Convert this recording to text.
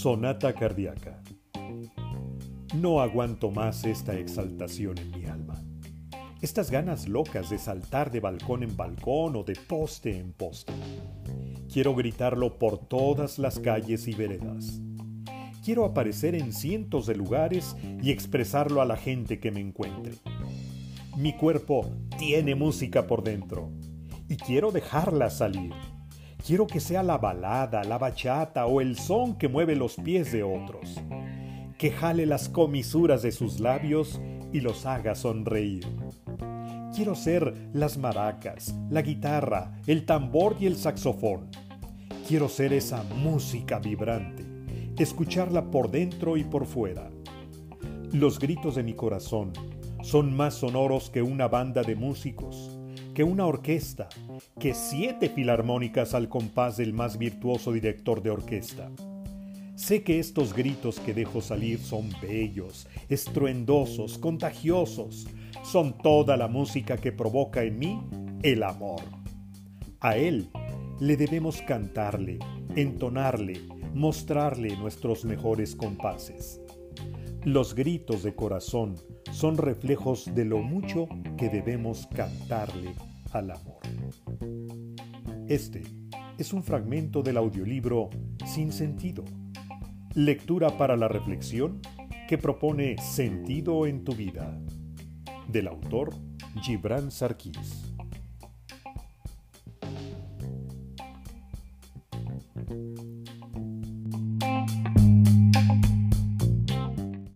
Sonata cardíaca. No aguanto más esta exaltación en mi alma. Estas ganas locas de saltar de balcón en balcón o de poste en poste. Quiero gritarlo por todas las calles y veredas. Quiero aparecer en cientos de lugares y expresarlo a la gente que me encuentre. Mi cuerpo tiene música por dentro y quiero dejarla salir Quiero que sea la balada, la bachata o el son que mueve los pies de otros, que jale las comisuras de sus labios y los haga sonreír. Quiero ser las maracas, la guitarra, el tambor y el saxofón. Quiero ser esa música vibrante, escucharla por dentro y por fuera. Los gritos de mi corazón son más sonoros que una banda de músicos que una orquesta, que siete filarmónicas al compás del más virtuoso director de orquesta. Sé que estos gritos que dejo salir son bellos, estruendosos, contagiosos, son toda la música que provoca en mí el amor. A Él le debemos cantarle, entonarle, mostrarle nuestros mejores compases. Los gritos de corazón son reflejos de lo mucho que debemos cantarle al amor. Este es un fragmento del audiolibro Sin Sentido, lectura para la reflexión que propone sentido en tu vida, del autor Gibran Sarkis.